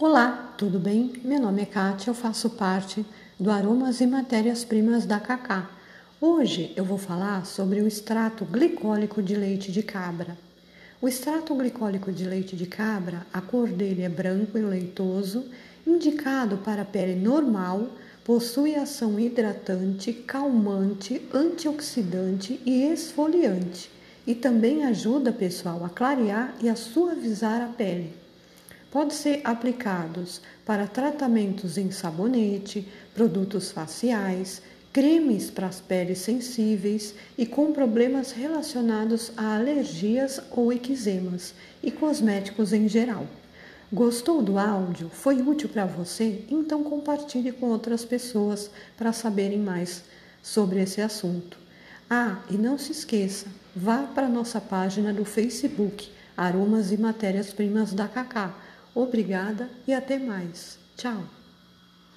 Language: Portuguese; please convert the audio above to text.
Olá, tudo bem? Meu nome é Kátia, eu faço parte do Aromas e Matérias-Primas da Cacá. Hoje eu vou falar sobre o extrato glicólico de leite de cabra. O extrato glicólico de leite de cabra, a cor dele é branco e leitoso, indicado para pele normal, possui ação hidratante, calmante, antioxidante e esfoliante, e também ajuda, pessoal, a clarear e a suavizar a pele. Pode ser aplicados para tratamentos em sabonete, produtos faciais, cremes para as peles sensíveis e com problemas relacionados a alergias ou eczemas e cosméticos em geral. Gostou do áudio? Foi útil para você? Então compartilhe com outras pessoas para saberem mais sobre esse assunto. Ah, e não se esqueça, vá para nossa página do Facebook, Aromas e Matérias Primas da Cacá Obrigada e até mais. Tchau.